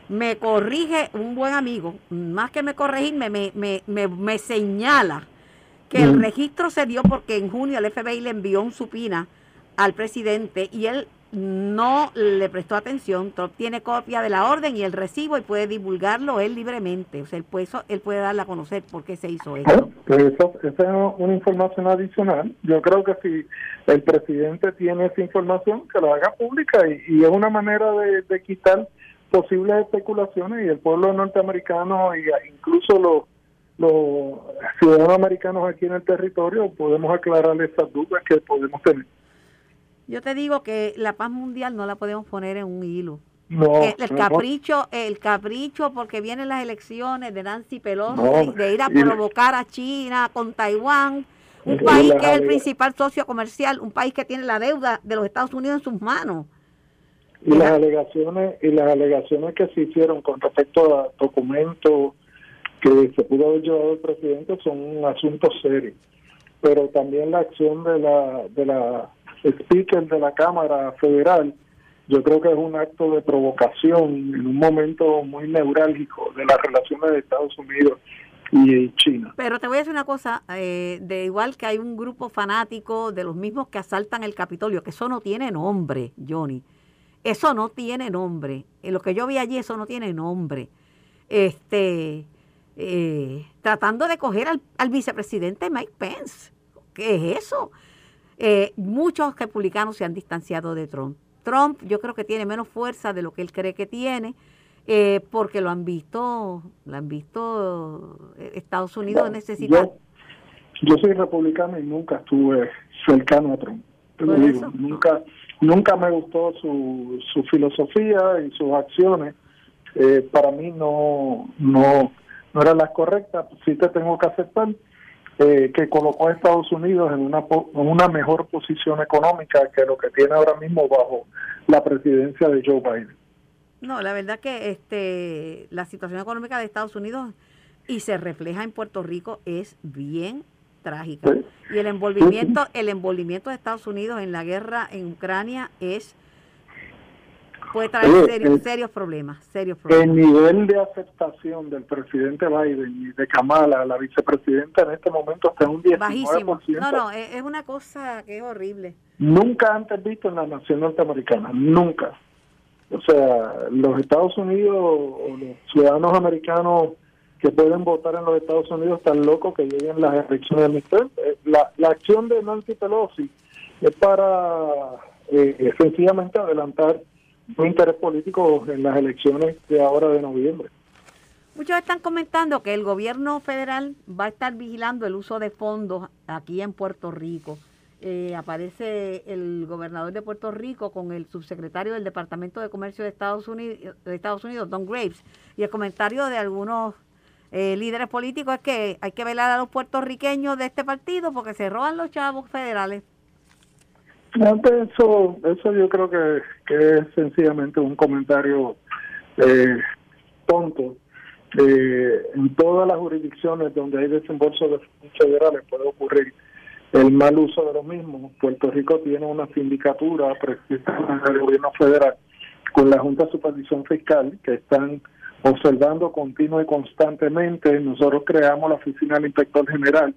me corrige un buen amigo, más que me corregirme, me, me, me, me señala que el Mm. registro se dio porque en junio el FBI le envió un supina al presidente y él no le prestó atención. Trump tiene copia de la orden y el recibo y puede divulgarlo él libremente. O sea, él puede, él puede darle a conocer por qué se hizo eso. Bueno, eso, esa es una información adicional. Yo creo que si el presidente tiene esa información, que la haga pública y, y es una manera de, de quitar posibles especulaciones y el pueblo norteamericano y incluso los, los ciudadanos americanos aquí en el territorio podemos aclarar esas dudas que podemos tener. Yo te digo que la paz mundial no la podemos poner en un hilo. No, el, el no, capricho, el capricho porque vienen las elecciones de Nancy Pelosi, No, de ir a provocar a China con Taiwán, un país que es el principal socio comercial, un país que tiene la deuda de los Estados Unidos en sus manos. y las alegaciones y las alegaciones que se hicieron con respecto a documentos que se pudo haber llevado el presidente son un asunto serio pero también la acción de la de la speaker de la cámara federal yo creo que es un acto de provocación en un momento muy neurálgico de las relaciones de Estados Unidos y China Pero te voy a decir una cosa, eh, de igual que hay un grupo fanático de los mismos que asaltan el Capitolio, que eso no tiene nombre, Johnny. Eso no tiene nombre. En lo que yo vi allí, eso no tiene nombre. Este, eh, tratando de coger al, al vicepresidente Mike Pence. ¿Qué es eso? Eh, muchos republicanos se han distanciado de Trump. Trump yo creo que tiene menos fuerza de lo que él cree que tiene, eh, porque lo han visto, lo han visto, eh, Estados Unidos necesita... yo, yo soy republicano y nunca estuve cercano a Trump te lo digo, nunca nunca me gustó su, su filosofía y sus acciones eh, para mí no no no eran las correctas sí te tengo que aceptar eh, que colocó a Estados Unidos en una en una mejor posición económica que lo que tiene ahora mismo bajo la presidencia de Joe Biden No, la verdad que este la situación económica de Estados Unidos y se refleja en Puerto Rico es bien trágica. Sí. Y el envolvimiento, el envolvimiento de Estados Unidos en la guerra en Ucrania es puede traer Oye, serios, el- serios problemas, serios el problemas. nivel de aceptación del presidente Biden y de Kamala, la vicepresidenta, en este momento está en un 19%. Bajísimo. No, no, es, es una cosa que es horrible. nunca antes visto en la nación norteamericana, nunca. O sea, los Estados Unidos o los ciudadanos americanos que pueden votar en los Estados Unidos están locos que lleguen las elecciones de Mr. Eh, La, la acción de Nancy Pelosi es para eh, sencillamente adelantar un interés político en las elecciones de ahora de noviembre. Muchos están comentando que el gobierno federal va a estar vigilando el uso de fondos aquí en Puerto Rico. Eh, aparece el gobernador de Puerto Rico con el subsecretario del Departamento de Comercio de Estados Unidos, de Estados Unidos Don Graves, y el comentario de algunos eh, líderes políticos es que hay que velar a los puertorriqueños de este partido porque se roban los chavos federales. Eso, eso yo creo que, que es sencillamente un comentario eh, tonto. Eh, en todas las jurisdicciones donde hay desembolsos de fondos federales puede ocurrir el mal uso de los mismos. Puerto Rico tiene una sindicatura precisamente del gobierno federal con la Junta de Supervisión Fiscal que están observando continua y constantemente. Nosotros creamos la Oficina del Inspector General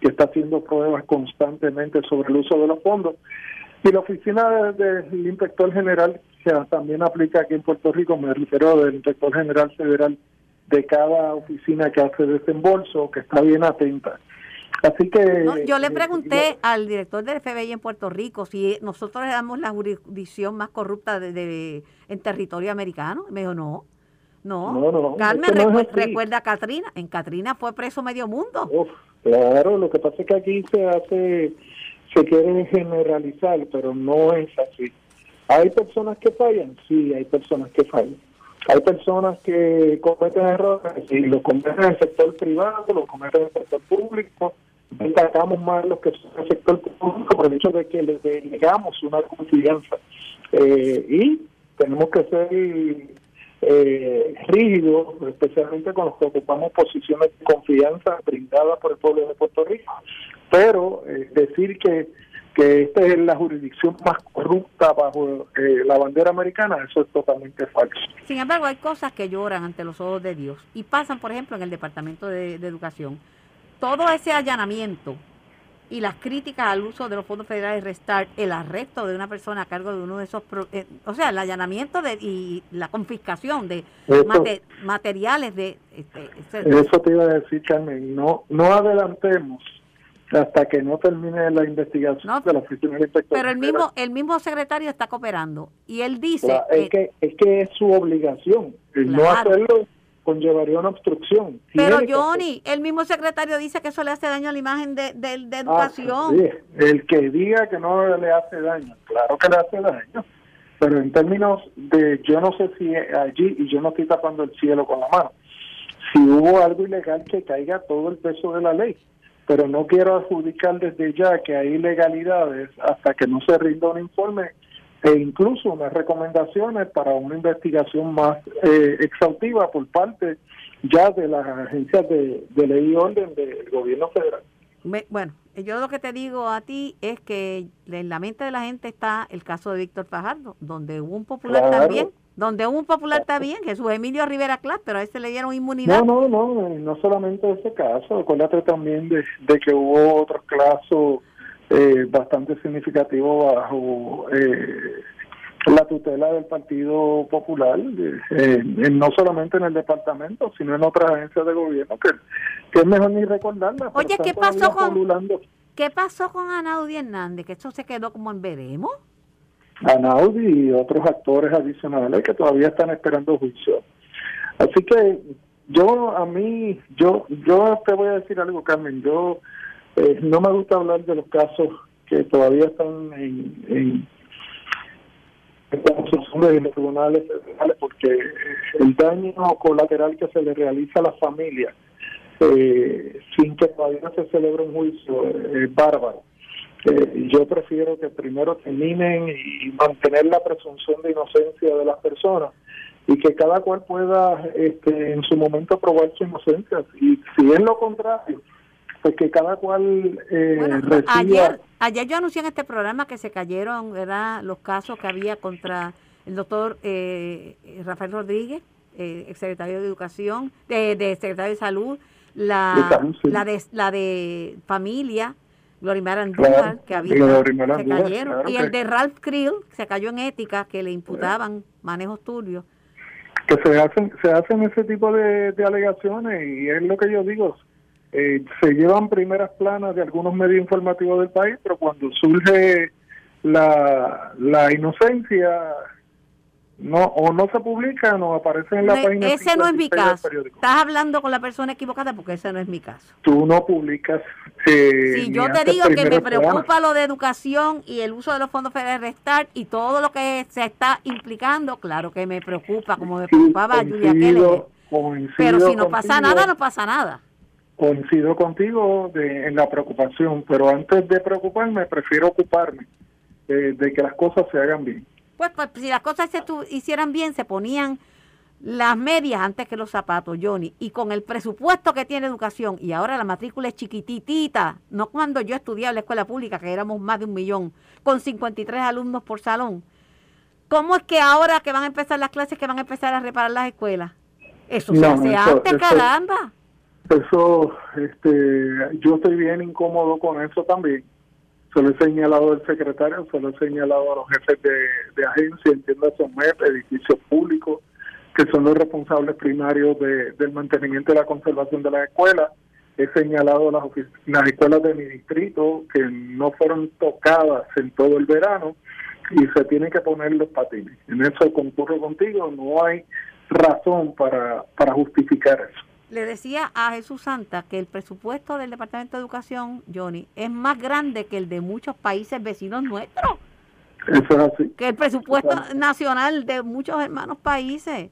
que está haciendo pruebas constantemente sobre el uso de los fondos. Y la oficina de- del inspector general, que también aplica aquí en Puerto Rico, me refiero del inspector general federal de cada oficina que hace desembolso, que está bien atenta. Así que... No, yo le eh, pregunté al director del FBI en Puerto Rico si nosotros le damos la jurisdicción más corrupta de, de- en territorio americano. Y me dijo, no, no. No, no, Carmen, recu- recuerda a Katrina. En Katrina fue preso medio mundo. Uf, claro, lo que pasa es que aquí se hace, se quiere generalizar, pero no es así. ¿Hay personas que fallan? Sí, hay personas que fallan. Hay personas que cometen errores y lo cometen en el sector privado, lo cometen en el sector público. Destacamos más los que son el sector público por el hecho de que les delegamos una confianza. Eh, y tenemos que ser eh, rígidos, especialmente con los que ocupamos posiciones de confianza brindadas por el pueblo de Puerto Rico. Pero eh, decir que, que esta es la jurisdicción más corrupta bajo eh, la bandera americana, eso es totalmente falso. Sin embargo, hay cosas que lloran ante los ojos de Dios y pasan, por ejemplo, en el Departamento de, de Educación. Todo ese allanamiento y las críticas al uso de los fondos federales Restart, el arresto de una persona a cargo de uno de esos, pro- eh, o sea, el allanamiento de, y la confiscación de Eso- mate- materiales de... Este, este- Eso te iba a decir, Carmen, no, no adelantemos hasta que no termine la investigación No, de la oficina del pero el mismo el mismo secretario está cooperando y él dice... Claro, es, que, es que es su obligación. El no hacerlo conllevaría una obstrucción. pero Johnny, el mismo secretario dice que eso le hace daño a la imagen de, de- de Ah, educación. sí, el que diga que no le hace daño, claro que le hace daño, pero en términos de, yo no sé si allí, y yo no estoy tapando el cielo con la mano, si hubo algo ilegal que caiga todo el peso de la ley, pero no quiero adjudicar desde ya que hay ilegalidades hasta que no se rinda un informe e incluso unas recomendaciones para una investigación más eh, exhaustiva por parte ya de las agencias de, de ley y orden del gobierno federal. Me- bueno, yo lo que te digo a ti es que en la mente de la gente está el caso de Víctor Fajardo, donde hubo un popular Claro. también, donde hubo un popular también, Jesús Emilio Rivera Clas, pero a ese le dieron inmunidad. No, no, no, no solamente ese caso, acuérdate también de, de que hubo otros casos eh, bastante significativos bajo eh, la tutela del Partido Popular, eh, no solamente en el departamento, sino en otras agencias de gobierno, que, que es mejor ni recordarlas. pero Oye, ¿qué pasó con-. ¿Qué pasó con Anaudi Hernández? Que eso se quedó como en veremos. Anaudi y otros actores adicionales que todavía están esperando juicio. Así que yo a mí, yo yo te voy a decir algo, Carmen, yo eh, no me gusta hablar de los casos que todavía están en, en, en los tribunales federales porque el daño colateral que se le realiza a la familia eh, sin que todavía se celebre un juicio eh, es bárbaro. Eh, yo prefiero que primero terminen y mantener la presunción de inocencia de las personas y que cada cual pueda este, en su momento probar su inocencia. Y si es lo contrario, pues que cada cual eh, Bueno, reciba... ayer, ayer yo anuncié en este programa que se cayeron ¿verdad? los casos que había contra el doctor eh, Rafael Rodríguez, eh, exsecretario de Educación, de, de secretario de Salud, De la, salud, sí. la, de, la de familia, Glorimar Andújar, Claro, que había, se cayeron, claro y el de Ralph Krill, se cayó en ética, que le imputaban manejos turbios. que se hacen se hacen ese tipo de, de alegaciones y es lo que yo digo eh, se llevan primeras planas de algunos medios informativos del país pero cuando surge la, la inocencia no o no se publican o aparecen en la Ne- página ese no es mi 56 del caso. Estás hablando con la persona equivocada porque ese no es mi caso. tú no publicas eh, Si yo te digo que me planas. preocupa lo de educación y el uso de los fondos federales Restart y todo lo que se está implicando, claro que me preocupa, como me Sí, preocupaba a Julia Keller. coincido- coincido Pero si no pasa nada, no pasa nada. Coincido contigo de, en la preocupación, pero antes de preocuparme, prefiero ocuparme de, de que las cosas se hagan bien. Pues, pues, si las cosas se tu- hicieran bien, se ponían las medias antes que los zapatos, Johnny. Y con el presupuesto que tiene educación, y ahora la matrícula es chiquititita, no cuando yo estudiaba en la escuela pública, que éramos más de un millón, con 53 alumnos por salón. ¿Cómo es que ahora que van a empezar las clases, que van a empezar a reparar las escuelas? Eso se No, hace eso- antes, eso- caramba. Eso, este, yo estoy bien incómodo con eso también. Se lo he señalado al secretario, se lo he señalado a los jefes de, de agencia, entiendo son MEP, edificios públicos, que son los responsables primarios de- del mantenimiento y la conservación de las escuelas. He señalado las, las escuelas de mi distrito que no fueron tocadas en todo el verano y se tienen que poner los patines. En eso concurro contigo, no hay razón para, para justificar eso. Le decía a Jesús Santa que el presupuesto del Departamento de Educación, Johnny, es más grande que el de muchos países vecinos nuestros. Eso es así. que el presupuesto nacional de muchos hermanos países.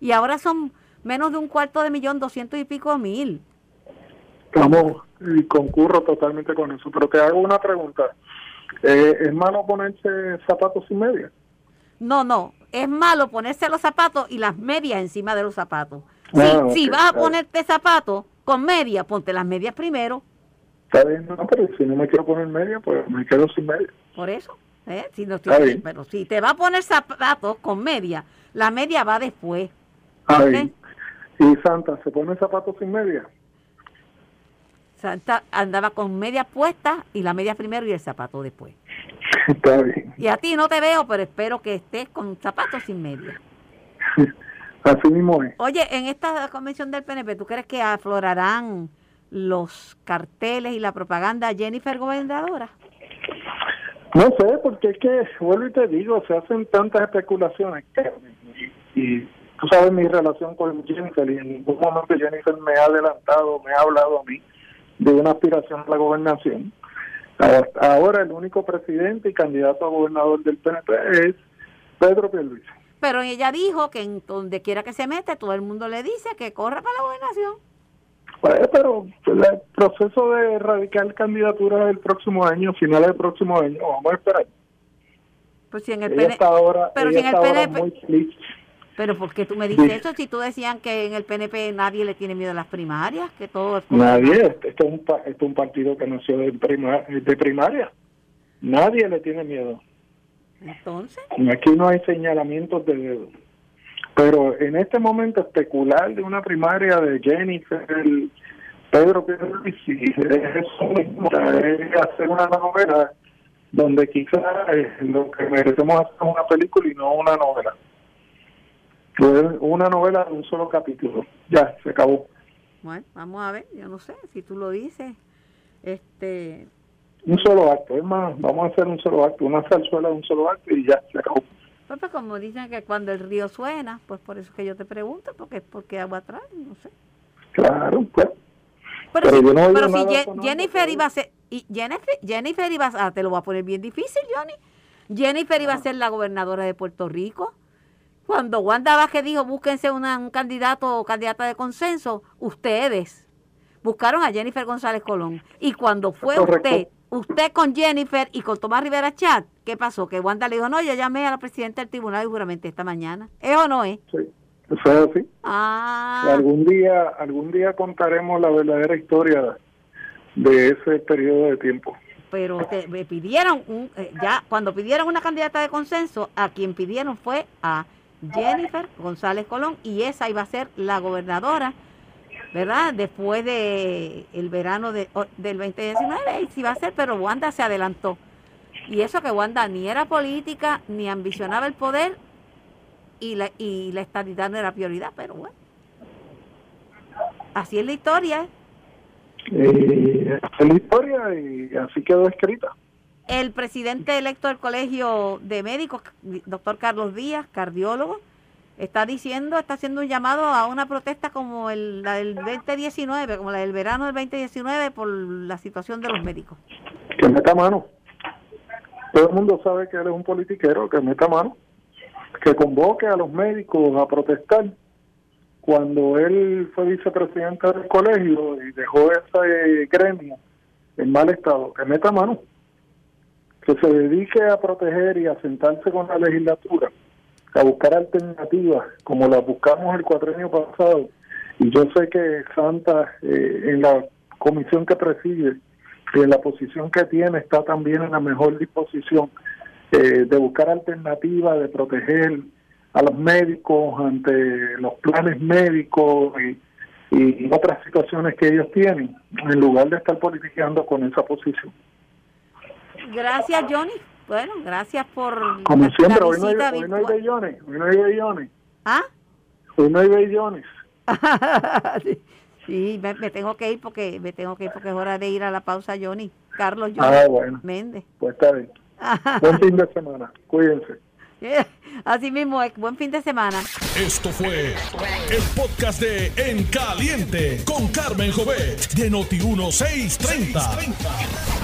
Y ahora son menos de un cuarto de millón, doscientos y pico mil. Estamos y concurro totalmente con eso. Pero te hago una pregunta. Eh, ¿Es malo ponerse zapatos y medias? No, no, es malo ponerse los zapatos y las medias encima de los zapatos. Si, Ah, ok, si vas a ponerte zapatos con medias, ponte las medias primero. Está bien, no, pero si no me quiero poner media, pues me quedo sin media. Por eso, ¿eh? Si no estoy- bien. pero si te va a poner zapatos con media, la media va después. Está bien. Y Santa, ¿se pone zapatos sin media? Santa andaba con media puesta y la media primero y el zapato después. Está bien. Y a ti no te veo, pero espero que estés con zapatos sin media. Así mismo es. Oye, en esta convención del PNP, ¿tú crees que aflorarán los carteles y la propaganda Jennifer gobernadora? No sé, porque es que, vuelvo y te digo, se hacen tantas especulaciones. que- y, y tú sabes mi relación con Jennifer, y en ningún momento Jennifer me ha adelantado, me ha hablado a mí de una aspiración a la gobernación. Ahora el único presidente y candidato a gobernador del PNP es Pedro Pierluisi. Pero ella dijo que en donde quiera que se mete, todo el mundo le dice que corra para la gobernación. Pues, pero el proceso de erradicar candidatura del próximo año, finales del próximo año, vamos a esperar. Pues si en el Ella PNP, está ahora, pero ella si en el está PNP muy feliz. pero ¿por qué tú me dices Sí. eso si tú decían que en el PNP nadie le tiene miedo a las primarias, que todo es Nadie, este es un, este es un partido que nació de, prima- de primaria. Nadie le tiene miedo. Entonces, Aquí no hay señalamientos de dedo. Pero en este momento especular de una primaria de Jennifer, Pedro Pierluisi, mismo, es hacer una novela donde quizás eh, lo que merecemos hacer es una película y no una novela. Es una novela de un solo capítulo. Ya, se acabó. bueno, vamos a ver, yo no sé, si tú lo dices, este, Un solo acto. Es más, vamos a hacer un solo acto, una zarzuela de un solo acto y ya, se acabó. pues, pues, como dicen que cuando el río suena, pues por eso que yo te pregunto, porque porque agua atrás, no sé. Claro, pues. Pero, Pero si, yo no oigo pero si nada Je- sonando Jennifer iba a ser, y Jennifer, Jennifer iba a, ah, te lo voy a poner bien difícil, Johnny. Jennifer iba a ser la gobernadora de Puerto Rico. Cuando Wanda Vázquez dijo, búsquense una- un candidato o candidata de consenso, ustedes buscaron a Jennifer González Colón. Y cuando fue Correcto. usted, usted con Jennifer y con Tomás Rivera Chat, ¿qué pasó? Que Wanda le dijo, no, yo llamé a la presidenta del tribunal y juramente esta mañana. ¿Es o no es? Sí, es así. Ah, Algún día, algún día contaremos la verdadera historia de ese periodo de tiempo. pero te, me pidieron un, eh, ya cuando pidieron una candidata de consenso a quien pidieron fue a Jennifer González Colón y esa iba a ser la gobernadora verdad después de el verano de, del 2019 y sí va a ser pero Wanda se adelantó y eso que Wanda ni era política ni ambicionaba el poder y la y la estabilidad no era prioridad pero bueno así es la historia ¿eh? Y esa es la historia y así quedó escrita. El presidente electo del Colegio de Médicos, doctor Carlos Díaz, cardiólogo, está diciendo, está haciendo un llamado a una protesta como el, la del 2019, como la del verano del 2019 por la situación de los médicos. Que meta mano. Todo el mundo sabe que él es un politiquero, que meta mano. Que convoque a los médicos a protestar. Cuando él fue vicepresidente del colegio y dejó ese gremio en mal estado, que meta mano. Que se dedique a proteger y a sentarse con la legislatura, a buscar alternativas, como las buscamos el cuatrenio pasado. Y yo sé que Santa, eh, en la comisión que preside, y en la posición que tiene está también en la mejor disposición eh, de buscar alternativas, de proteger a los médicos ante los planes médicos y, otras situaciones que ellos tienen, en lugar de estar politiqueando con esa posición. Gracias, Johnny. Bueno, gracias por Como la, siempre, la hoy no, hay, hoy no hay virtual. bellones, hoy no hay bellones, ¿Ah? hoy no hay bellones. sí, me, me tengo que ir porque me tengo que ir porque es hora de ir a la pausa, Johnny. Carlos Johnny Ah, bueno, Méndez. pues está bien. Buen fin de semana, cuídense. Así mismo. Buen fin de semana. Esto fue el podcast de En Caliente con Carmen Jovet de Noti1630.